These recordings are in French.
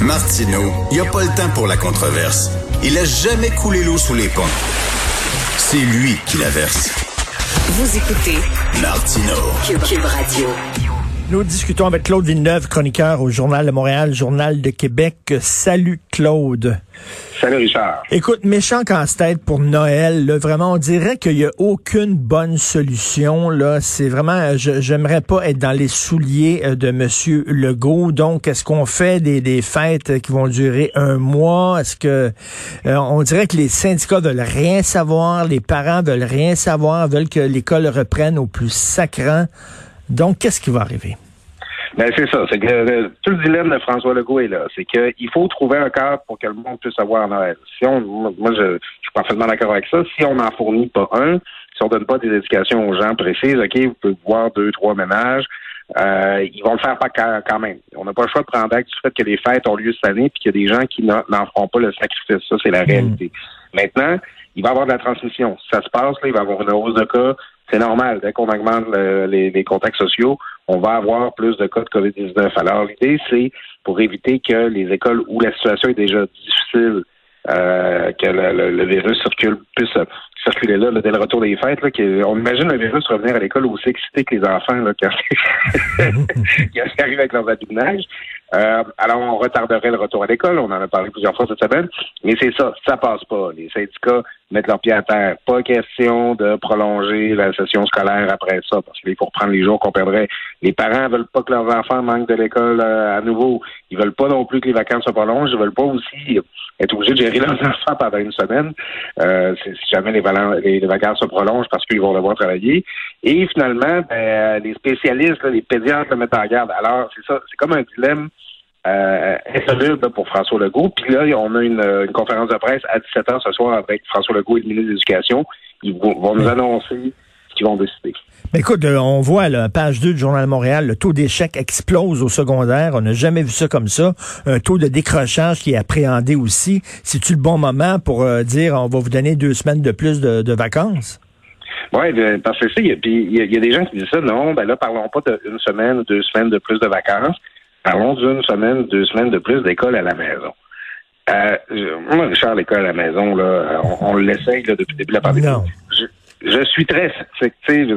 Martineau, il n'y a pas le temps pour la controverse. Il a jamais coulé l'eau sous les ponts. C'est lui qui la verse. Vous écoutez Martino. Cube, Radio. Nous discutons avec Claude Villeneuve, chroniqueur au Journal de Montréal, Journal de Québec. Salut Claude. Salut Richard. Écoute, méchant casse-tête pour Noël. Là, vraiment, on dirait qu'il n'y a aucune bonne solution. Là, c'est vraiment, j'aimerais pas être dans les souliers euh, de Monsieur Legault. Donc, est-ce qu'on fait des, fêtes qui vont durer un mois? Est-ce que euh, on dirait que les syndicats veulent rien savoir, les parents veulent rien savoir, veulent que l'école reprenne au plus sacrant. Donc, qu'est-ce qui va arriver? Ben, c'est ça. C'est que euh, tout le dilemme de François Legault est là. C'est qu'il faut trouver un cadre pour que le monde puisse avoir Noël. Si on, moi, je, je suis parfaitement d'accord avec ça. Si on n'en fournit pas un, si on donne pas des éducations aux gens précises, OK, vous pouvez voir deux, trois ménages, euh, ils vont le faire pas quand même. On n'a pas le choix de prendre acte du fait que les fêtes ont lieu cette année puis qu'il y a des gens qui n'en feront pas le sacrifice. Ça, c'est la hmm. réalité. Maintenant, il va y avoir de la transmission. Si ça se passe, là, il va y avoir une hausse de cas c'est normal. Dès qu'on augmente les, contacts sociaux, on va avoir plus de cas de COVID-19. Alors, l'idée, c'est pour éviter que les écoles où la situation est déjà difficile, euh, que le, virus circule, puisse circuler là, dès le retour des fêtes. Là, on imagine le virus revenir à l'école aussi excité que les enfants là, quand, qui arrivent avec leurs neige. Euh, alors, on retarderait le retour à l'école. On en a parlé plusieurs fois cette semaine. Mais c'est ça, ça passe pas. Les syndicats mettent leurs pieds à terre. Pas question de prolonger la session scolaire après ça, parce qu'il faut reprendre les jours qu'on perdrait. Les parents veulent pas que leurs enfants manquent de l'école euh, à nouveau. Ils veulent pas non plus que les vacances se prolongent. Ils veulent pas aussi être obligés de gérer leurs enfants pendant une semaine. Euh, si jamais les, les, vacances se prolongent parce qu'ils vont devoir travailler. Et finalement, ben, les spécialistes, les pédiatres le mettent en garde. Alors, c'est ça, c'est comme un dilemme euh, insoluble pour François Legault. Puis là, on a une, conférence de presse à 17 h ce soir avec François Legault et le ministre de l'Éducation. Ils vont, nous annoncer qu'ils vont décider. Mais écoute, euh, on voit la page 2 du Journal de Montréal, le taux d'échec explose au secondaire. On n'a jamais vu ça comme ça. Un taux de décrochage qui est appréhendé aussi. C'est-tu le bon moment pour euh, dire on va vous donner deux semaines de plus de, vacances? Oui, parce que il y, a des gens qui disent ça. Non, ben là, parlons pas d'une semaine ou deux semaines de plus de vacances. Parlons d'une semaine, deux semaines de plus d'école à la maison. Euh, moi, Richard, l'école à la maison, là, on, l'essaye depuis le début de la pandémie. Je, suis très sceptique,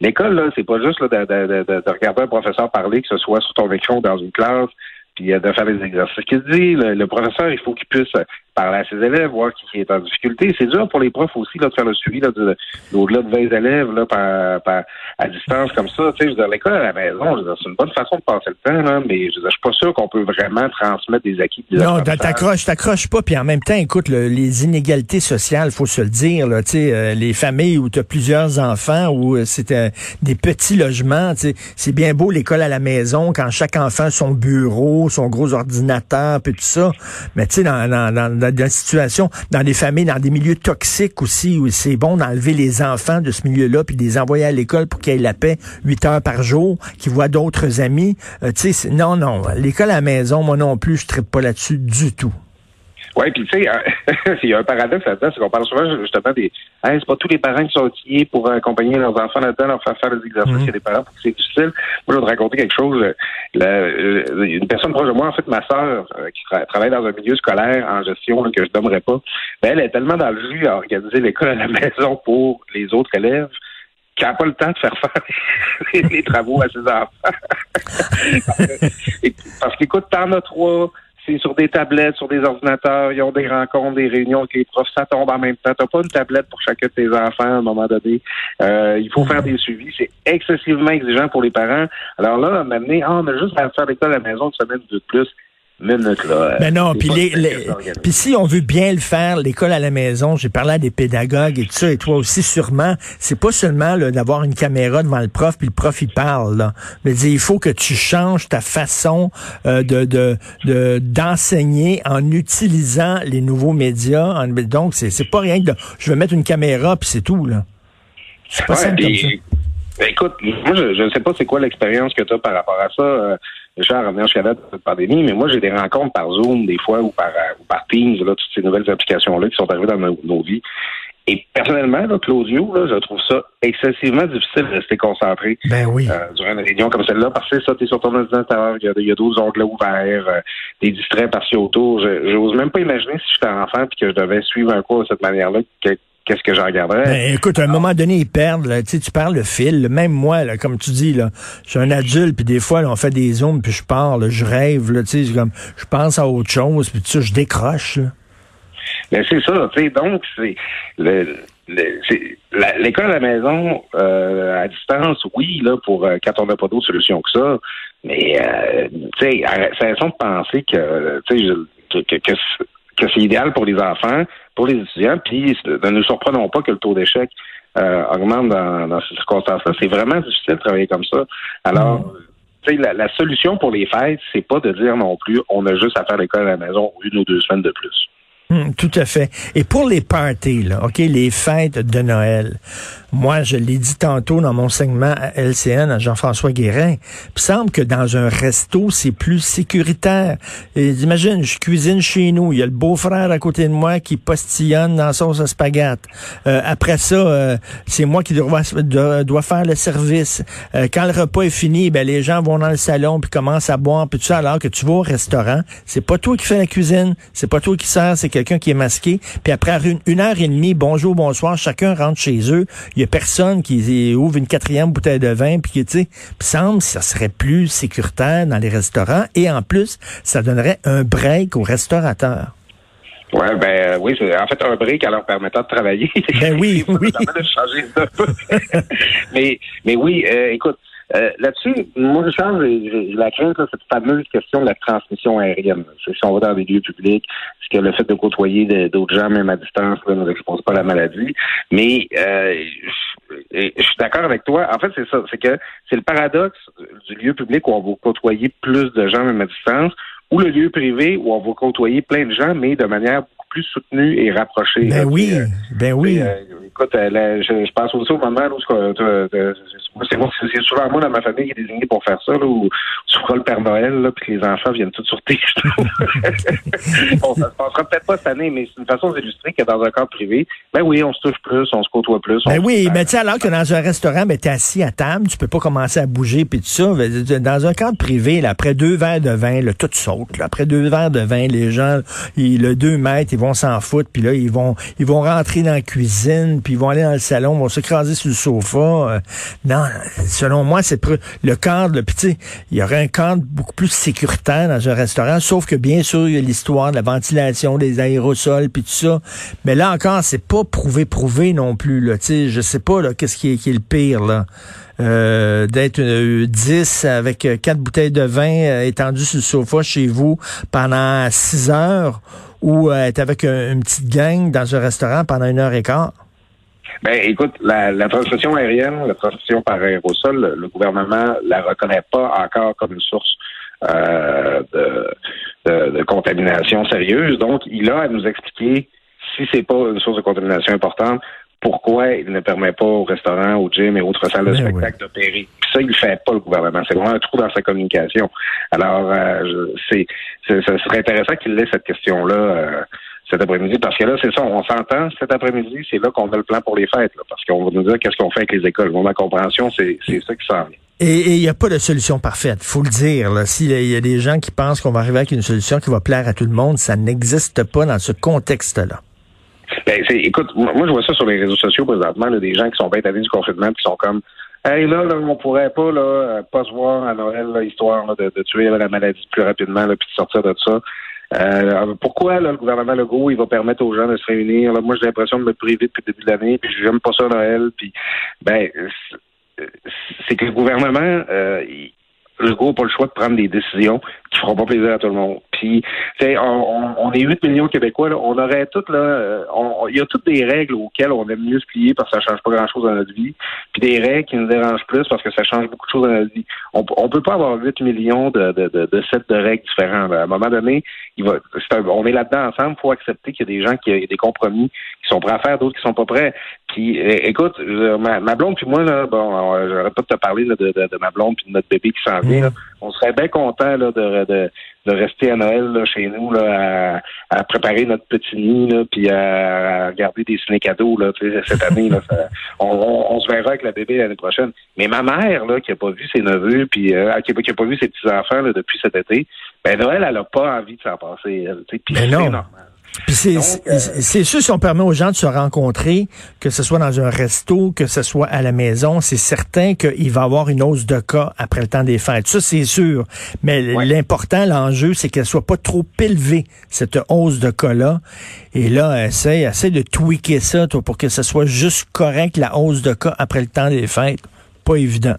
l'école, là, c'est pas juste là, de, de, regarder un professeur parler, que ce soit sur ton écran ou dans une classe, puis de faire des exercices. Qu'il dit, le, professeur, il faut qu'il puisse parler à ses élèves, voir qui est en difficulté. C'est dur pour les profs aussi là, de faire le suivi là, de, au-delà de 20 élèves là, par, par, à distance comme ça. Tu sais, je veux dire, l'école à la maison, c'est une bonne façon de passer le temps, là, mais je, veux je suis pas sûr qu'on peut vraiment transmettre des acquis. Des non, t'accroches, t'accroches pas. Puis en même temps, écoute, les inégalités sociales, faut se le dire. Là, tu sais, euh, les familles où tu as plusieurs enfants, où euh, c'était des petits logements, tu sais, c'est bien beau l'école à la maison quand chaque enfant a son bureau, son gros ordinateur, puis tout ça. Mais tu sais, dans, dans, dans dans, des situations, dans des familles, dans des milieux toxiques aussi, où c'est bon d'enlever les enfants de ce milieu-là, puis de les envoyer à l'école pour qu'ils aient la paix huit heures par jour, qu'ils voient d'autres amis. Euh, non, non, l'école à la maison, moi non plus, je ne pas là-dessus du tout. Oui, puis tu sais, il y a un paradoxe là-dedans, c'est qu'on parle souvent justement des. Hein, c'est pas tous les parents qui sont outillés pour accompagner leurs enfants là-dedans, leur faire faire des exercices. Il y a des parents pour que c'est difficile. Moi, je vais te raconter quelque chose. Euh, une personne proche de moi, en fait, ma sœur, euh, qui travaille dans un milieu scolaire en gestion que je nommerai pas, ben, elle est tellement dans le jus à organiser l'école à la maison pour les autres élèves qui n'a pas le temps de faire faire les travaux à ses enfants. Parce qu'écoute, t'en as trois c'est sur des tablettes, sur des ordinateurs, ils ont des rencontres, des réunions avec les profs, ça tombe en même temps. T'as pas une tablette pour chacun de tes enfants à un moment donné. Euh, il faut faire des suivis. C'est excessivement exigeant pour les parents. Alors là, m'amener, ah, on a juste à faire l'école à la maison une semaine de plus. Minute, là. Mais non, puis puis si on veut bien le faire, l'école à la maison, j'ai parlé à des pédagogues et tout ça, et toi aussi sûrement, c'est pas seulement d'avoir une caméra devant le prof, puis le prof il parle. Là. Mais il faut que tu changes ta façon euh, de d'enseigner en utilisant les nouveaux médias. donc c'est c'est pas rien que de, je vais mettre une caméra puis c'est tout là. C'est pas simple comme ça. Ben, écoute, moi je ne sais pas c'est quoi l'expérience que tu as par rapport à ça. Euh, Richard, revenir jusqu'à la pandémie, mais moi, j'ai des rencontres par Zoom, des fois, ou par, ou par Teams, là, toutes ces nouvelles applications-là qui sont arrivées dans nos, vies. Et personnellement, là, Claudio, là, je trouve ça excessivement difficile de rester concentré ben oui. euh, durant une réunion comme celle-là, parce que ça, tu es sur ton ordinateur, il y a, d'autres onglets ouverts, euh, des distraits par autour. Je n'ose même pas imaginer si j'étais enfant et que je devais suivre un cours de cette manière-là, qu'est-ce que j'en regarderais. Ben, écoute, à un moment donné, ils perdent. Là, tu parles le fil. Même moi, là, comme tu dis, là, je suis un adulte, puis des fois, là, on fait des zooms, puis je parle, je rêve. Là, comme, je pense à autre chose, puis tu sais, je décroche. Là. Ben, c'est ça. tu sais Donc, c'est le, l'école à la maison euh, à distance, oui, là, pour euh, quand on n'a pas d'autre solution que ça. Mais euh, tu sais, de penser que, que, que, que, c'est idéal pour les enfants, pour les étudiants, puis ne nous surprenons pas que le taux d'échec euh, augmente dans, dans ces circonstances-là. C'est vraiment difficile de travailler comme ça. Alors, mm. la, la, solution pour les fêtes, c'est pas de dire non plus on a juste à faire l'école à la maison une ou deux semaines de plus. Hmm, tout à fait. Et pour les parties, là, OK, les fêtes de Noël, moi, je l'ai dit tantôt dans mon segment à LCN à Jean-François Guérin, il semble que dans un resto, c'est plus sécuritaire. Et, imagine, je cuisine chez nous, il y a le beau-frère à côté de moi qui postillonne dans sauce à spaghette. Euh, après ça, euh, c'est moi qui dois, faire le service. Euh, quand le repas est fini, ben les gens vont dans le salon puis commencent à boire puis tout ça, alors que tu vas au restaurant, c'est pas toi qui fais la cuisine, c'est pas toi qui sers, c'est quelqu'un qui est masqué. Puis après une, heure et demie, bonjour, bonsoir, chacun rentre chez eux y a personne qui ouvre une quatrième bouteille de vin, puis qui, tu sais, semble que ça serait plus sécuritaire dans les restaurants, et en plus, ça donnerait un break aux restaurateurs. Ouais, ben oui, c'est en fait un break à leur permettant de travailler. Ben oui, oui. mais, mais oui, euh, écoute, euh, là-dessus, moi, je change la crainte, là, cette fameuse question de la transmission aérienne. Si on va dans des lieux publics, que le fait de côtoyer d'autres gens, même à distance, ne nous expose pas à la maladie? Mais euh, je, suis d'accord avec toi. En fait, c'est ça. C'est que c'est le paradoxe du lieu public où on va côtoyer plus de gens, même à distance, ou le lieu privé où on va côtoyer plein de gens, mais de manière plus soutenu et rapproché. Ben oui, euh, ben oui. Euh, écoute, euh, je, pense aussi au moment où c'est souvent moi dans ma famille qui est désigné pour faire ça, là, où tu feras le Père Noël, là, puis les enfants viennent tous sur tes bon, ça se passera peut-être pas cette année, mais c'est une façon d'illustrer que dans un cadre privé, ben oui, on se touche plus, on se côtoie plus. Ben oui, mais tu sais, alors que dans un restaurant, ben, t'es assis à table, tu peux pas commencer à bouger puis tout ça. Dans un cadre privé, là, après deux verres de vin, là, tout saute. Là. Après deux verres de vin, les gens, ils, le deux mètres, vont s'en foutre, puis là, ils vont ils vont rentrer dans la cuisine, puis ils vont aller dans le salon, vont s'écraser sur le sofa. Euh, non, selon moi, c'est le cadre, puis tu il y aurait un cadre beaucoup plus sécuritaire dans un restaurant, sauf que bien sûr, il y a l'histoire de la ventilation, des aérosols, puis tout ça. Mais là encore, c'est pas prouvé, prouvé non plus, là, tu sais, je sais pas, là, qu'est-ce qui est, qui est le pire, là. Euh, d'être 10 avec quatre bouteilles de vin euh, étendues sur le sofa chez vous pendant 6 heures ou euh, être avec une petite gang dans un restaurant pendant une heure et quart? Ben, écoute, la, transmission aérienne, la transmission par aérosol, le, gouvernement la reconnaît pas encore comme une source euh, de, de, contamination sérieuse. Donc, il a à nous expliquer si c'est pas une source de contamination importante, pourquoi il ne permet pas aux restaurants, aux gyms et autres salles de ben spectacle d'opérer. Puis ça, il ne fait pas le gouvernement. C'est vraiment un trou dans sa communication. Alors, euh, c'est, ce serait intéressant qu'il ait cette question-là euh, cet après-midi, parce que là, c'est ça, on s'entend cet après-midi, c'est là qu'on a le plan pour les fêtes, parce qu'on va nous dire qu'est-ce qu'on fait avec les écoles. Mon compréhension, c'est, c'est ça qui s'en vient. Et il n'y a pas de solution parfaite, faut le dire. S'il y a des gens qui pensent qu'on va arriver avec une solution qui va plaire à tout le monde, ça n'existe pas dans ce contexte-là. Ben, écoute, moi, je vois ça sur les réseaux sociaux présentement, là, des gens qui sont bien allés du confinement, qui sont comme Hey, là, là, on pourrait pas là, euh, pas se voir à Noël, là, histoire là, de, de, tuer la maladie plus rapidement, là, puis de sortir de ça. Euh, pourquoi là, le gouvernement Legault il va permettre aux gens de se réunir? Là, moi, j'ai l'impression de me priver depuis le début de l'année, puis j'aime pas ça Noël. Puis ben c'est que le gouvernement, euh, Legault n'a pas le choix de prendre des décisions qui feront pas plaisir à tout le monde. Puis, on, on, est 8 millions de Québécois, là, on aurait toutes là, euh, il y a toutes des règles auxquelles on aime mieux se plier parce que ça change pas grand-chose dans notre vie, puis des règles qui nous dérangent plus parce que ça change beaucoup de choses dans notre vie. On, on peut pas avoir 8 millions de, de, de, de sets de règles différents. À un moment donné, il va, on est là-dedans ensemble, faut accepter qu'il y a des gens qui ont des compromis qui sont prêts à faire, d'autres qui sont pas prêts. Puis, écoute, ma, ma blonde puis moi là, bon, j'aurais pas de te parler de, de, ma blonde puis de notre bébé qui s'en vient. Mmh. On serait bien content là, de, de de rester à Noël là, chez nous là, à, préparer notre petit nid là, puis à, regarder des ciné cadeaux là, cette année. Là, on, se verra avec la bébé l'année prochaine. Mais ma mère là, qui a pas vu ses neveux, puis euh, qui, a, pas vu ses petits enfants là, depuis cet été, ben Noël, elle a pas envie de s'en passer. Puis c'est normal. Puis euh, c'est sûr, si on permet aux gens de se rencontrer, que ce soit dans un resto, que ce soit à la maison, c'est certain qu'il va y avoir une hausse de cas après le temps des fêtes. Ça, c'est sûr. Mais l'important, l'enjeu, c'est qu'elle soit pas trop élevée, cette hausse de cas-là. Et là, essaye, essaie de tweaker ça toi, pour que ce soit juste correct, la hausse de cas après le temps des fêtes. Pas évident.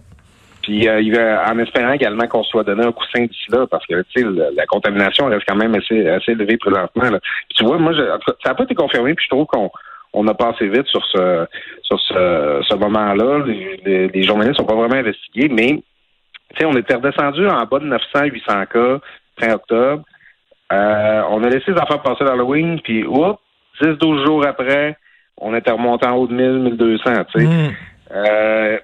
Puis euh, en espérant également qu'on soit donné un coussin d'ici là, parce que tu sais, la, contamination reste quand même assez, assez élevée présentement. Là. tu vois, moi, je, ça n'a pas été confirmé, puis je trouve qu'on on a passé vite sur ce sur ce, ce moment-là. Les, les, journalistes sont pas vraiment investigués, mais tu sais, on était redescendu en bas de 900, 800 cas fin octobre. Euh, on a laissé les enfants passer l'Halloween, puis oups, 10-12 jours après, on était remonté en haut de 1000, 1200, tu sais. Mm. Euh,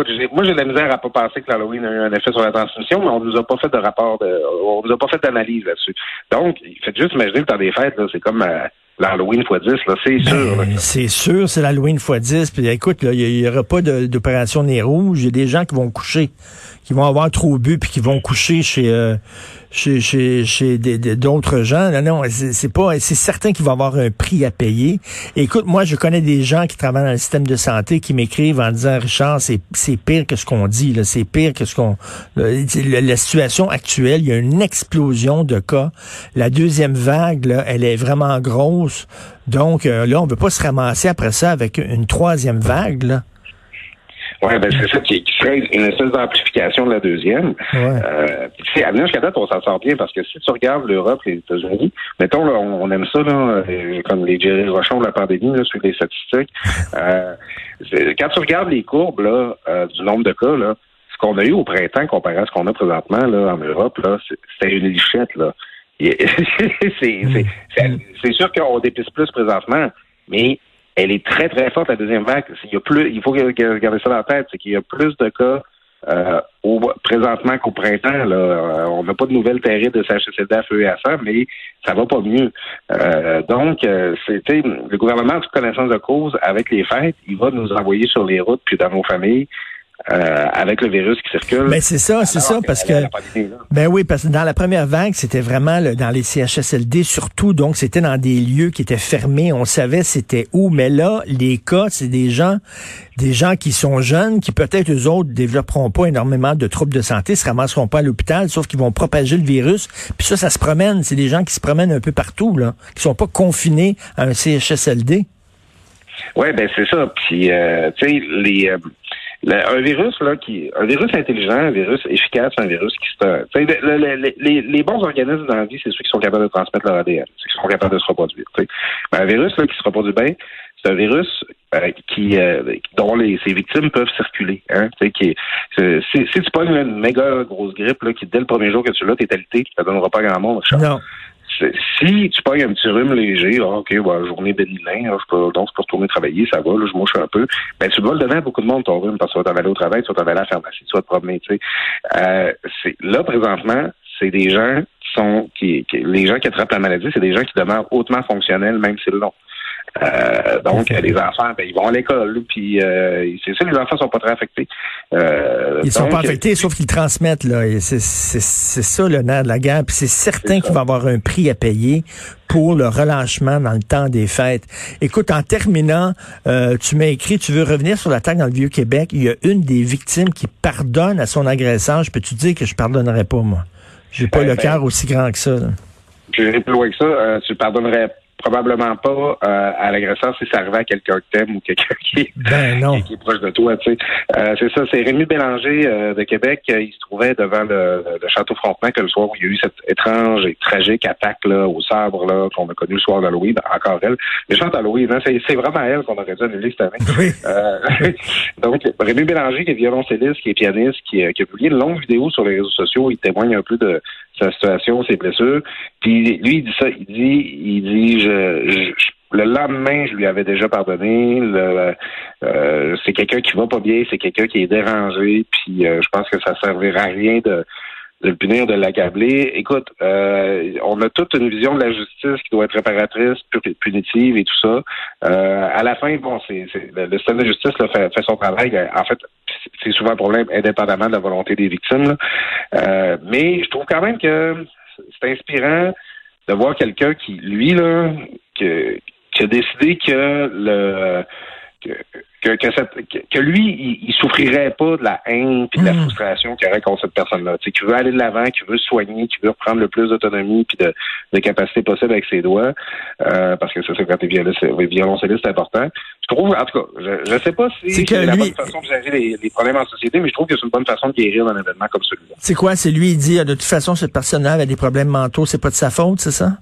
écoute, moi j'ai de la misère à pas penser que l'Halloween a eu un effet sur la transmission, mais on nous a pas fait de rapport, de, on nous a pas fait d'analyse là-dessus. Donc, faites juste imaginer le temps des fêtes, c'est comme euh, l'Halloween x 10, là, c'est sûr. Ben, c'est sûr, c'est l'Halloween x 10. Puis écoute, il n'y aura pas d'opération nez rouge. Il y a des gens qui vont coucher, qui vont avoir trop bu, puis qui vont coucher chez euh, chez, chez, chez d'autres gens. Non, non, c'est pas, c'est certain qu'il va avoir un prix à payer. écoute, moi, je connais des gens qui travaillent dans le système de santé qui m'écrivent en disant, Richard, c'est, pire que ce qu'on dit, là, c'est pire que ce qu'on, la, situation actuelle, il y a une explosion de cas. La deuxième vague, là, elle est vraiment grosse. Donc, euh, là, on veut pas se ramasser après ça avec une troisième vague, là. Oui, ben c'est ça qui, qui, serait une espèce d'amplification de la deuxième. Ouais. Euh, à venir jusqu'à date, on s'en sort bien parce que si tu regardes l'Europe, les États-Unis, mettons, là, on, aime ça, là, euh, comme les Jerry Rochon de la pandémie, là, sur les statistiques. Euh, quand tu regardes les courbes là, euh, du nombre de cas, là, ce qu'on a eu au printemps comparé à ce qu'on a présentement là, en Europe, là, c'était une lichette. Là. c'est sûr qu'on dépisse plus présentement, mais elle est très, très forte, la deuxième vague. Il, faut garder ça dans la tête, c'est qu'il y a plus de cas euh, au, présentement qu'au printemps. Là. Euh, on n'a pas de nouvelles terribles de CHSLD feu et à sang, mais ça va pas mieux. Euh, donc, c'était le gouvernement, en toute connaissance de cause, avec les fêtes, il va nous envoyer sur les routes puis dans nos familles euh, avec le virus qui circule. Mais ben, c'est ça, c'est ça, parce que ben oui, parce que dans la première vague, c'était vraiment dans les CHSLD surtout, donc c'était dans des lieux qui étaient fermés, on savait c'était où, mais là, les cas, c'est des gens, des gens qui sont jeunes, qui peut-être eux autres développeront pas énormément de troubles de santé, se ramasseront pas à l'hôpital, sauf qu'ils vont propager le virus. Puis ça, ça se promène, c'est des gens qui se promènent un peu partout, là, qui sont pas confinés à un CHSLD. Oui, ben c'est ça. Puis, euh, tu sais, les, euh, un virus là qui un virus intelligent, un virus efficace, un virus qui se les, les, bons organismes dans la vie, c'est ceux qui sont capables de transmettre leur ADN, ceux qui sont capables de se reproduire. un virus là, qui se reproduit bien, c'est un virus euh, qui euh, dont les, ses victimes peuvent circuler. Hein, qui si, si tu pognes une méga grosse grippe là, qui dès le premier jour que tu l'as, t'es alité, ça donnera pas grand monde. Non si tu pognes un petit rhume léger, OK, bah, journée bénigne, donc je peux retourner travailler, ça va, là, je mouche un peu, ben, tu vas le donner à beaucoup de monde, ton rhume, parce que tu vas t'en aller au travail, tu vas t'en aller à la pharmacie, tu vas te promener, tu sais. Euh, là, présentement, c'est des gens qui sont, qui, les gens qui attrapent la maladie, c'est des gens qui demeurent hautement fonctionnels, même si long. Euh, donc, les enfants, ben, ils vont à l'école, puis euh, c'est ça, les enfants sont pas très affectés. Euh, ils sont pas affectés, sauf qu'ils transmettent, là. C'est ça le nerf de la guerre. Puis c'est certain qu'il va y avoir un prix à payer pour le relâchement dans le temps des fêtes. Écoute, en terminant, euh, tu m'as écrit, tu veux revenir sur l'attaque dans le Vieux-Québec. Il y a une des victimes qui pardonne à son agresseur. Je peux-tu dire que je pardonnerais pas, moi? J'ai pas ben, le ben, cœur aussi grand que ça. Je vais plus loin que ça. Euh, tu pardonnerais probablement pas euh, à l'agresseur si ça arrivait à quelqu'un que t'aimes ou quelqu'un qui, ben qui, est proche de toi. Tu sais. Euh, c'est ça, c'est Rémi Bélanger euh, de Québec. il se trouvait devant le, château Frontenac le soir où il y a eu cette étrange et tragique attaque là, au sabre là, qu'on a connu le soir d'Halloween. Encore elle. Mais chante Halloween, hein, c'est, vraiment elle qu'on aurait dû annuler cette année. Oui. donc, Rémi Bélanger, qui est violoncelliste, qui est pianiste, qui, qui a publié une longue vidéo sur les réseaux sociaux. Il témoigne un peu de sa situation, ses blessures. Puis lui, il dit ça, il dit, il dit, je, le lendemain, je lui avais déjà pardonné. Euh, c'est quelqu'un qui va pas bien, c'est quelqu'un qui est dérangé. Puis euh, je pense que ça servira à rien de de le punir, de l'accabler. Écoute, euh, on a toute une vision de la justice qui doit être réparatrice, punitive et tout ça. Euh, à la fin, bon, c'est, le, système de justice là, fait, fait, son travail. En fait, c'est souvent un problème indépendamment de la volonté des victimes. Euh, mais je trouve quand même que c'est inspirant de voir quelqu'un qui, lui, là, que, qui a décidé que le que, que, lui, il, souffrirait pas de la haine et de la hmm. frustration qu'il aurait contre cette personne-là. Tu sais, qui veut aller de l'avant, qui veut soigner, qui veut reprendre le plus d'autonomie puis de, de capacité possible avec ses doigts, euh, parce que ça, c'est quand t'es violoncelliste, c'est important. Je trouve, en tout cas, je, ne sais pas si c'est la bonne façon de gérer les, les, problèmes en société, mais je trouve que c'est une bonne façon de guérir d'un événement comme celui-là. C'est quoi? C'est lui, il dit, de toute façon, cette personne-là avait des problèmes mentaux, c'est pas de sa faute, c'est ça?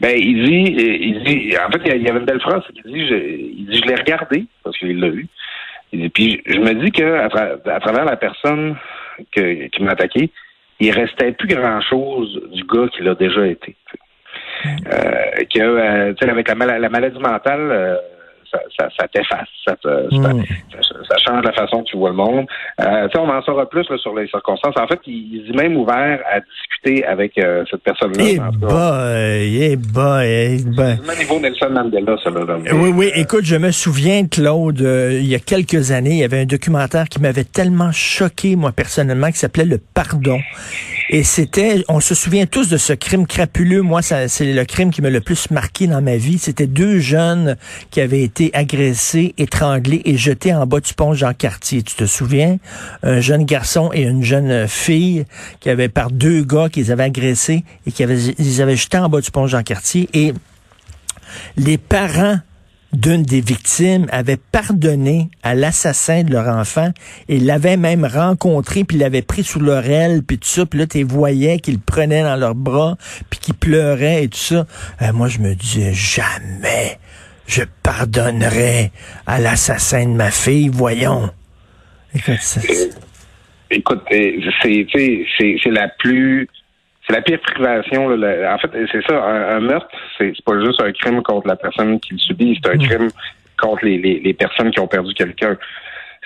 Ben, il dit, il dit, en fait, il y avait une belle phrase, il dit, je, il dit, je l'ai regardé, parce qu'il l'a vu. Et puis, je me dis que à, travers la personne que, qui m'a attaqué, il restait plus grand-chose du gars qui l'a déjà été. Euh, que, euh, avec la, la maladie mentale, euh, ça, ça, ça t'efface, ça, hmm. ça, change la façon dont tu vois le monde. Euh, on en saura plus sur les circonstances. En fait, il, est même ouvert à discuter avec euh, cette personne-là. Eh boy, eh boy, eh boy. C'est niveau Nelson Mandela, ça. Là, oui, oui. Écoute, je me souviens, Claude, euh, il y a quelques années, il y avait un documentaire qui m'avait tellement choqué, moi, personnellement, qui s'appelait Le Pardon. Et c'était, on se souvient tous de ce crime crapuleux. Moi, c'est le crime qui m'a le plus marqué dans ma vie. C'était deux jeunes qui avaient été agressés, étranglés et jetés en bas du pont Jean-Cartier. Tu te souviens? Un jeune garçon et une jeune fille qui avaient par deux gars qu'ils avaient agressés et qui avaient, jetés en bas du pont Jean-Cartier. Et les parents d'une des victimes avait pardonné à l'assassin de leur enfant et l'avait même rencontré puis l'avait pris sous leur aile puis tout ça puis là tu voyais qu'ils prenaient dans leurs bras puis qu'ils pleuraient et tout ça. Euh, moi je me disais jamais je pardonnerai à l'assassin de ma fille voyons. Écoute c'est la plus c'est la pire privation. En fait, c'est ça, un, meurtre, c'est pas juste un crime contre la personne qui le subit, c'est un mm. crime contre les, les personnes qui ont perdu quelqu'un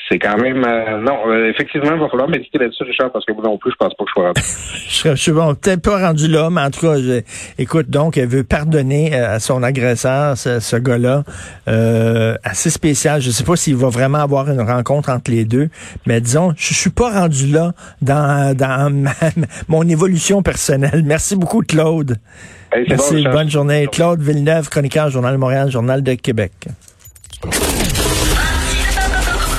c'est quand même euh, non euh, effectivement il va falloir méditer là-dessus Richard parce que moi non plus je pense pas que je sois rendu. Je, suis bon peut-être pas rendu là mais en tout cas écoute donc elle veut pardonner euh, à son agresseur ce, gars-là assez spécial. Je sais pas s'il va vraiment avoir une rencontre entre les deux mais disons je, suis pas rendu là dans dans mon évolution personnelle. Merci beaucoup Claude. Merci bonne journée. Claude Villeneuve chroniqueur Journal de Montréal Journal de Québec